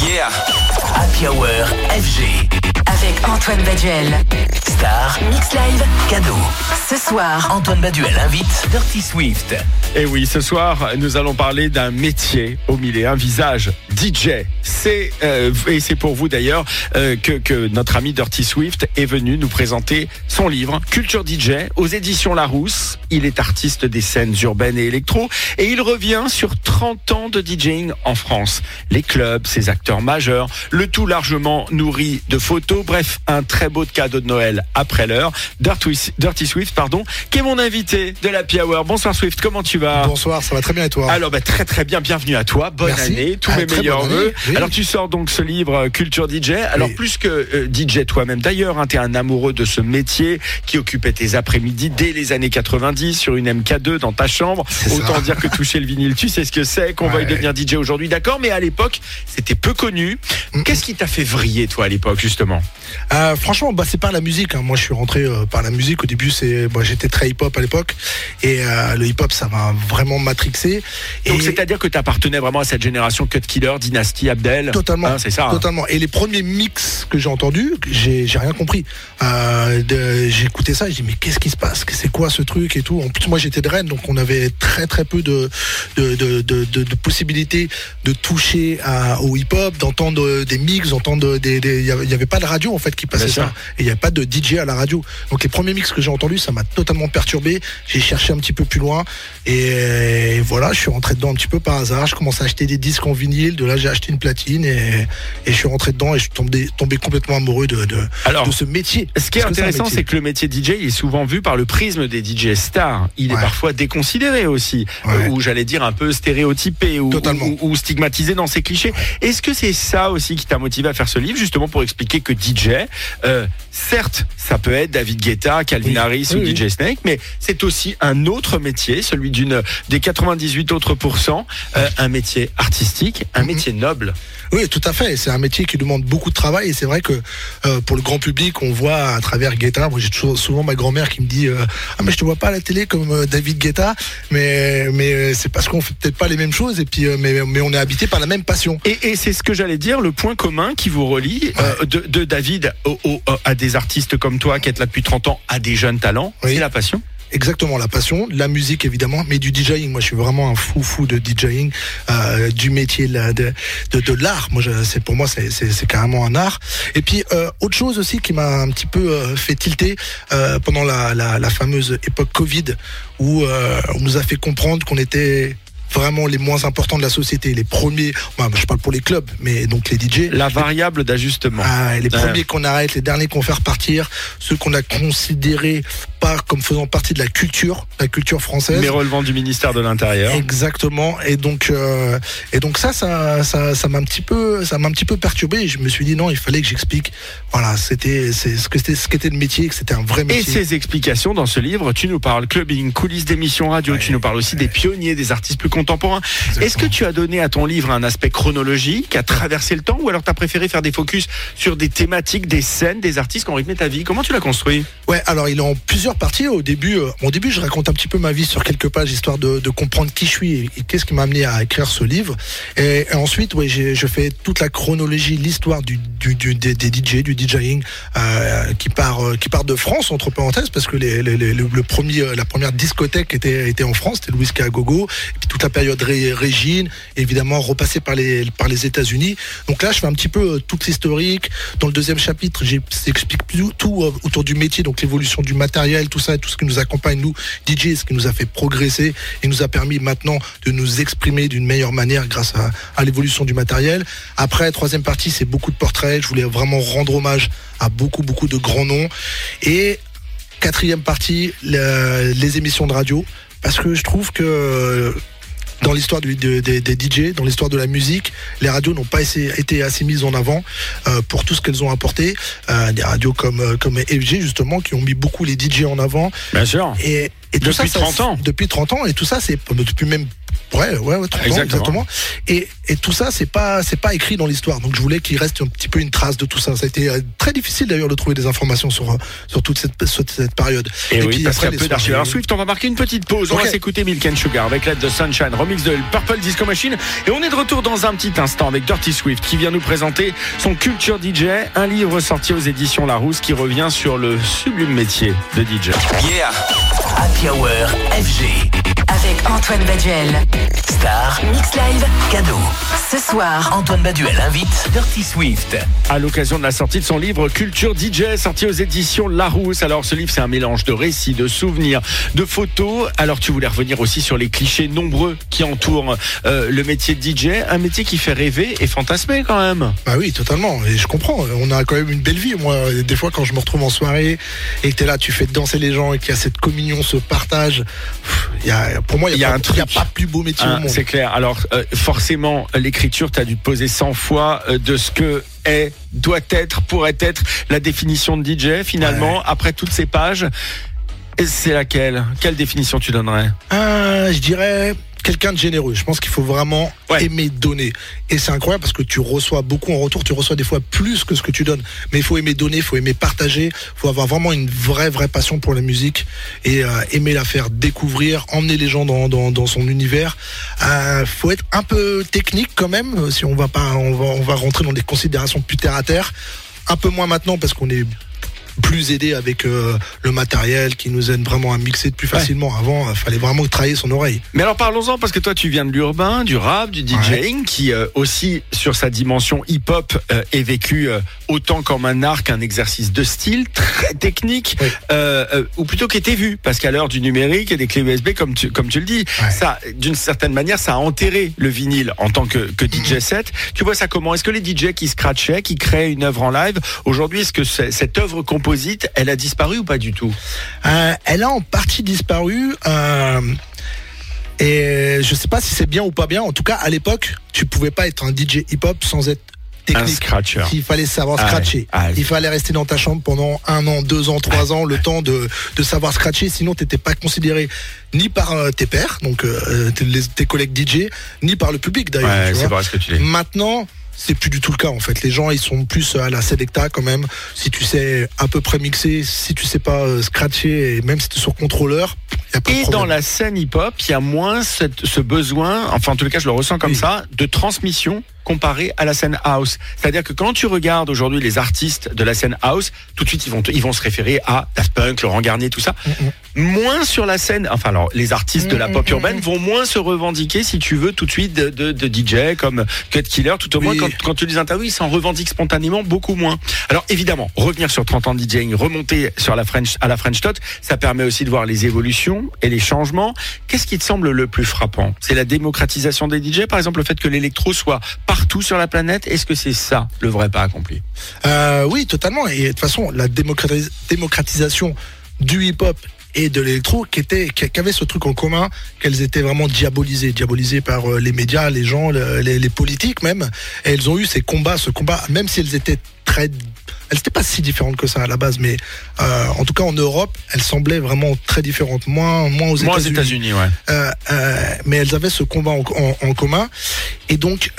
Yeah. Happy Hour FG. Avec Antoine Baduel. Star. Mix Live. Cadeau. Ce soir, Antoine Baduel invite Dirty Swift. Et oui, ce soir, nous allons parler d'un métier au milieu, un visage, DJ. C'est euh, et c'est pour vous d'ailleurs euh, que, que notre ami Dirty Swift est venu nous présenter son livre Culture DJ aux éditions Larousse. Il est artiste des scènes urbaines et électro et il revient sur 30 ans de DJing en France. Les clubs, ses acteurs majeurs, le tout largement nourri de photos. Bref, un très beau cadeau de Noël après l'heure. Dirty, Dirty Swift, pardon, qui est mon invité de la Hour. Bonsoir Swift, comment tu vas? Bonsoir, ça va très bien et toi? Alors bah, très très bien, bienvenue à toi, bonne Merci. année, tous Ah, mes meilleurs vœux. oui. Alors tu sors donc ce livre euh, Culture DJ. Alors Oui. plus que euh, DJ toi-même d'ailleurs, hein, tu es un amoureux de ce métier qui occupait tes après-midi dès les années 90 sur une MK2 dans ta chambre. Ça. Autant dire que toucher le vinyle, tu sais ce que c'est, qu'on Ouais. veuille devenir DJ aujourd'hui, d'accord, mais à l'époque, c'était peu connu. Mm. Qu'est-ce qui t'a fait vriller toi à l'époque justement? Euh, Franchement, bah, c'est par la musique. hein. Moi, je suis rentré euh, par la musique. Au début, c'est, moi, j'étais très hip-hop à l'époque, et euh, le hip-hop, ça m'a vraiment matrixé. Donc c'est-à-dire que tu appartenais vraiment à cette génération Cut Killer, Dynasty, Abdel Totalement, Hein, c'est ça. hein. totalement. Et les premiers mix que j'ai entendus, j'ai j'ai rien compris. Écouté ça, j'ai dit mais qu'est-ce qui se passe? C'est quoi ce truc et tout? En plus, moi j'étais de Rennes, donc on avait très très peu de de, de, de, de- de possibilités de toucher à- au hip-hop, d'entendre des mix, d'entendre des, il y avait pas de radio en fait qui passait ça, et il y avait pas de DJ à la radio. Donc les premiers mix que j'ai entendus, ça m'a totalement perturbé. J'ai cherché un petit peu plus loin, et voilà, je suis rentré dedans un petit peu par hasard. Je commence à acheter des disques en vinyle. De là, j'ai acheté une platine et, et je suis rentré dedans et je suis tombé, tombé complètement amoureux de, de, Alors, de ce métier. Ce qui est Parce intéressant, c'est que le métier DJ il est souvent vu par le prisme des DJ stars. Il est parfois déconsidéré aussi, Ouais. euh, ou j'allais dire un peu stéréotypé ou- ou stigmatisé dans ses clichés. Est-ce que c'est ça aussi qui t'a motivé à faire ce livre, justement pour expliquer que DJ, euh, certes, ça peut être David Guetta, Calvin Oui. Harris Oui, ou oui. DJ Snake, mais c'est aussi un autre métier, celui d'une des 98 autres pourcents, euh, un métier artistique, un Mhm. métier noble. Oui, tout à fait. C'est un métier qui demande beaucoup de travail et c'est vrai que euh, pour le grand public, on voit à travers Guetta. Moi, j'ai toujours souvent ma grand-mère qui me dit euh, ah mais je te vois pas à la télé comme David Guetta, mais mais c'est parce qu'on fait peut-être pas les mêmes choses et puis mais mais on est habité par la même passion. Et, et c'est ce que j'allais dire, le point commun qui vous relie de, de David au- au- à des artistes comme toi qui êtes là depuis 30 ans, à des jeunes talents, Oui. c'est la passion. Exactement, la passion, la musique évidemment, mais du DJing. Moi, je suis vraiment un fou fou de DJing, euh, du métier de, de, de l'art. Moi, je- c'est pour moi, c'est, carrément un art. Et puis, euh, autre chose aussi qui m'a un petit peu euh, fait tilter euh, pendant la, la, la fameuse époque Covid, où euh, on nous a fait comprendre qu'on était vraiment les moins importants de la société, les premiers. Moi, je parle pour les clubs, mais donc les DJ. La variable d'ajustement. Ah, les premiers qu'on arrête, les derniers qu'on fait repartir, ceux qu'on a considérés pas comme faisant partie de la culture, la culture française. mais relevant du ministère de l'Intérieur. Exactement. Et donc, euh, et donc ça, ça, ça, ça m'a un petit peu, ça m'a un petit peu perturbé. Et je me suis dit non, il fallait que j'explique. Voilà, c'était, c'est ce que c'était, ce qu'était le métier, que c'était un vrai Et métier. ces explications dans ce livre, tu nous parles clubbing, coulisses d'émissions radio, tu nous parles aussi des pionniers, des artistes plus contemporains. Est-ce que tu as donné à ton livre un aspect chronologique, à traverser le temps, ou alors tu as préféré faire des focus sur des thématiques, des scènes, des artistes qui ont rythmé ta vie? Comment tu l'as construit? Ouais, alors il est en plusieurs parties. Au début, euh, au début, je raconte un petit peu ma vie sur quelques pages, histoire de, comprendre qui je suis et, qu'est-ce qui m'a amené à écrire ce livre. Et, ensuite, ouais, je fais toute la chronologie, l'histoire du, du, des, DJ, du DJing, euh, qui part, euh, qui part de France entre parenthèses, parce que les, le, premier, euh, la première discothèque était, était en France, c'était Louis Gogo. Et puis toute la période Ré- Régine, évidemment repassée par les, par les États-Unis. Donc là, je fais un petit peu euh, toute l'historique. Dans le deuxième chapitre, j'explique tout, euh, autour du métier, donc l'évolution du matériel, tout ça, tout ce qui nous accompagne, nous, DJ, ce qui nous a fait progresser et nous a permis maintenant de nous exprimer d'une meilleure manière grâce à, l'évolution du matériel. Après, troisième partie, c'est beaucoup de portraits. Je voulais vraiment rendre hommage à beaucoup, beaucoup de grands noms. Et quatrième partie, le- les émissions de radio, parce que je trouve que dans l'histoire de- des- DJ, dans l'histoire de la musique, les radios n'ont pas été assez mises en avant euh, pour tout ce qu'elles ont apporté. Euh, des radios comme, euh, comme FG, justement, qui ont mis beaucoup les DJ en avant. Bien sûr. Et Et tout Depuis ça, 30 ça- ans. Depuis 30 ans. Et tout ça, c'est depuis même. Ouais, ouais, ouais, 30 ans, Exactement. exactement. Et, et tout ça, c'est pas, c'est pas écrit dans l'histoire. Donc, je voulais qu'il reste un petit peu une trace de tout ça. Ça a été euh, très difficile d'ailleurs de trouver des informations sur, euh, sur toute cette, sur cette période. Et, oui, parce qu'il y a les peu d'archives. Alors Swift, on va marquer une petite pause. On va s'écouter Milk and Sugar avec l'aide de Sunshine, remix de Purple Disco Machine. Et on est de retour dans un petit instant avec Dirty Swift qui vient nous présenter son Culture DJ, un livre sorti aux éditions Larousse qui revient sur le sublime métier de DJ. Yeah. Hour FG. Avec Antoine Baduel. Star. Mix Live. Cadeau. Ce soir, Antoine Baduel invite Dirty Swift. À l'occasion de la sortie de son livre Culture DJ, sorti aux éditions Larousse. Alors, ce livre, c'est un mélange de récits, de souvenirs, de photos. Alors, tu voulais revenir aussi sur les clichés nombreux qui entourent euh, le métier de DJ, un métier qui fait rêver et fantasmer quand même. Bah oui, totalement. Et je comprends. On a quand même une belle vie. Moi, des fois, quand je me retrouve en soirée et que t'es là, tu fais danser les gens et qu'il y a cette communion, ce partage. il y a, pour moi, il y y a un pas, il y a truc. pas plus beau métier au monde. c'est clair. Alors euh, forcément, l'écriture, tu as dû poser 100 fois euh, de ce que est, doit être, pourrait être la définition de DJ. Finalement, après toutes ces pages, et c'est laquelle? Quelle définition tu donnerais? Ah, je dirais quelqu'un de généreux. Je pense qu'il faut vraiment Ouais. aimer donner. Et c'est incroyable parce que tu reçois beaucoup en retour, tu reçois des fois plus que ce que tu donnes. Mais il faut aimer donner, il faut aimer partager, il faut avoir vraiment une vraie, vraie passion pour la musique et euh, aimer la faire découvrir, emmener les gens dans, dans, dans son univers. Euh, faut être un peu technique quand même, euh, si on va pas, on va, on va rentrer dans des considérations plus terre à terre. Un peu moins maintenant parce qu'on est plus aidé avec euh, le matériel qui nous aide vraiment à mixer plus Ouais. facilement. Avant, il fallait vraiment travailler son oreille. Mais alors parlons-en parce que toi tu viens de l'urbain, du rap, du DJing, qui euh, aussi sur sa dimension hip-hop euh, est vécu euh, autant comme un art qu'un exercice de style très technique, Oui. euh, euh, ou plutôt qui était vu, parce qu'à l'heure du numérique et des clés USB comme tu comme tu le dis, Ouais. ça d'une certaine manière ça a enterré le vinyle en tant que, que. DJ set. Tu vois ça comment? Est-ce que les DJ qui scratchaient, qui créaient une œuvre en live, aujourd'hui est-ce que cette œuvre composite, elle a disparu ou pas du tout? Euh, elle a en partie disparu. euh, et je sais pas si c'est bien ou pas bien. En tout cas, à l'époque, tu pouvais pas être un DJ hip-hop sans être Un technique. scratcher. Il fallait savoir Ah ouais, scratcher. ah ouais. Il fallait rester dans ta chambre pendant un an, deux ans, trois ans, le temps de, de savoir scratcher. Sinon, t'étais pas considéré ni par euh, tes pairs, donc euh, tes, les- tes collègues DJ, ni par le public d'ailleurs. Ouais. Maintenant, c'est plus du tout le cas en fait. Les gens ils sont plus à la Selecta quand même. Si tu sais à peu près mixer, si tu sais pas euh, scratcher, et même si tu es sur contrôleur, y a pas de Et dans la scène hip-hop, il y a moins cette- ce besoin, enfin en tout cas je le ressens comme Oui. ça, de transmission comparé à la scène house. C'est-à-dire que quand tu regardes aujourd'hui les artistes de la scène house, tout de suite ils vont, ils vont se référer à Daft Punk, Laurent Garnier, tout ça. Moins sur la scène, enfin alors les artistes de la Mm, pop mm, urbaine mm. vont moins se revendiquer, si tu veux, tout de suite de, de- de DJ comme Cut Killer. Tout au moins quand, quand tu les interviews, ils s'en revendiquent spontanément beaucoup moins. Alors évidemment, revenir sur 30 ans de DJing, remonter sur la French, à la French Tot, ça permet aussi de voir les évolutions et les changements. Qu'est-ce qui te semble le plus frappant? C'est la démocratisation des DJ, par exemple le fait que l'électro soit partout sur la planète. Est-ce que c'est ça le vrai pas accompli? Euh, oui, totalement. Et de toute façon, la démocratis- démocratisation du hip-hop et de l'électro qui était avait ce truc en commun qu'elles étaient vraiment diabolisées diabolisées par euh, les médias les gens le- les, politiques même elles ont eu ces combats ce combat même si elles étaient très elles n'étaient pas si différentes que ça à la base mais euh, en tout cas en Europe elles semblaient vraiment très différentes moins moins aux États-Unis États-Unis, ouais. euh, euh, mais elles avaient ce combat en, en- en commun. Et donc,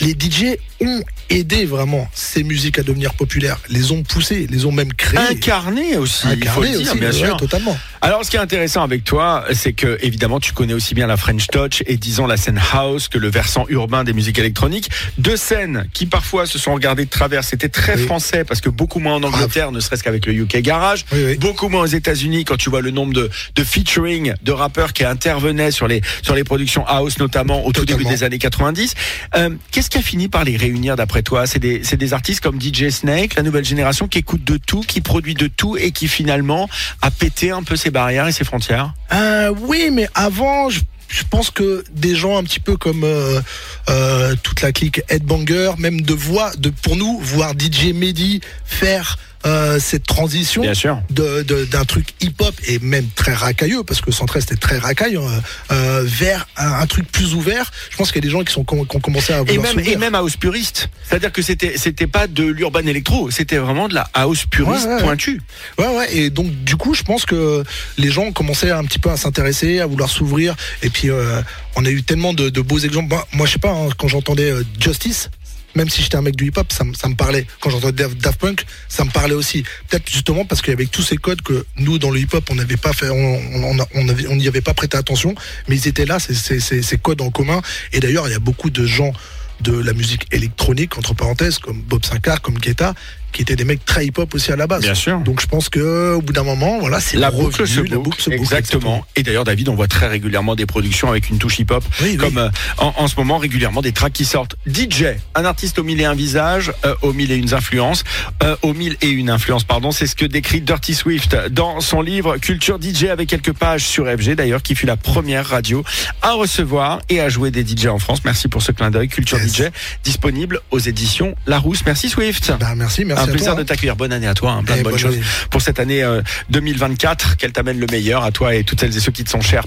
les DJ ont aidé vraiment ces musiques à devenir populaires, les ont poussées, les ont même créées. Incarné aussi, il faut le Incarnées dire, aussi, bien ouais, sûr. totalement. Alors, ce qui est intéressant avec toi, c'est que évidemment, tu connais aussi bien la French Touch et disons la scène house que le versant urbain des musiques électroniques. Deux scènes qui parfois se sont regardées de travers. C'était très Oui. français parce que beaucoup moins en Angleterre, ne serait-ce qu'avec le UK Garage. Oui, oui. Beaucoup moins aux États-Unis quand tu vois le nombre de, de featuring de rappeurs qui intervenaient sur les sur les productions house, notamment au tout Totalement. début des années 90. Euh, Qu'est-ce qui a fini par les réunir d'après toi? C'est des des artistes comme DJ Snake, la nouvelle génération qui écoute de tout, qui produit de tout et qui finalement a pété un peu ses barrières et ses frontières? Euh, oui, mais avant, je, je pense que des gens un petit peu comme euh, euh, toute la clique Headbanger, même de voix, de pour nous voir DJ Mehdi faire euh, cette transition Bien sûr. de- de- d'un truc hip-hop et même très racailleux, parce que 113 c'était très racaille, euh, euh, vers un, un truc plus ouvert. Je pense qu'il y a des gens qui, sont, qui ont commencé à Et vouloir même, s'ouvrir. et même house puriste. C'est-à-dire que c'était, c'était pas de l'urban électro, c'était vraiment de la house puriste Ouais, ouais, ouais. pointue. Ouais, ouais, et donc du coup, je pense que les gens commençaient un petit peu à s'intéresser, à vouloir s'ouvrir, et puis euh, on a eu tellement de, de beaux exemples. Moi, moi, je sais pas, hein, quand j'entendais Justice, même si j'étais un mec du hip-hop, ça, me- parlait. Quand j'entendais Daft, Punk, ça me parlait aussi. Peut-être justement parce avait tous ces codes que nous, dans le hip-hop, on n'avait pas on, n'y avait pas prêté attention, mais ils étaient là, ces codes en commun. Et d'ailleurs, il y a beaucoup de gens de la musique électronique, entre parenthèses, comme Bob Sinclair, comme Guetta, qui étaient des mecs très hip-hop aussi à la base. Bien sûr. Donc je pense que au bout d'un moment, voilà, c'est La revenu, boucle se la boucle, boucle se boucle, exactement. Et d'ailleurs, David, on voit très régulièrement des productions avec une touche hip-hop, Oui, oui. comme euh, en, en ce moment régulièrement des tracks qui sortent. DJ, un artiste au mille et un visages, euh, au mille et une influences, euh, au mille et une influences, pardon. C'est ce que décrit Dirty Swift dans son livre Culture DJ avec quelques pages sur FG, d'ailleurs, qui fut la première radio à recevoir et à jouer des DJ en France. Merci pour ce clin d'œil. Culture Yes. DJ disponible aux éditions Larousse. Merci Swift. Bah, merci, merci un à plaisir toi. de t'accueillir. Bonne année à toi. hein. Plein Eh, de bonnes bonne choses année. pour cette année euh, 2024. Qu'elle t'amène le meilleur à toi et toutes celles et ceux qui te sont chers.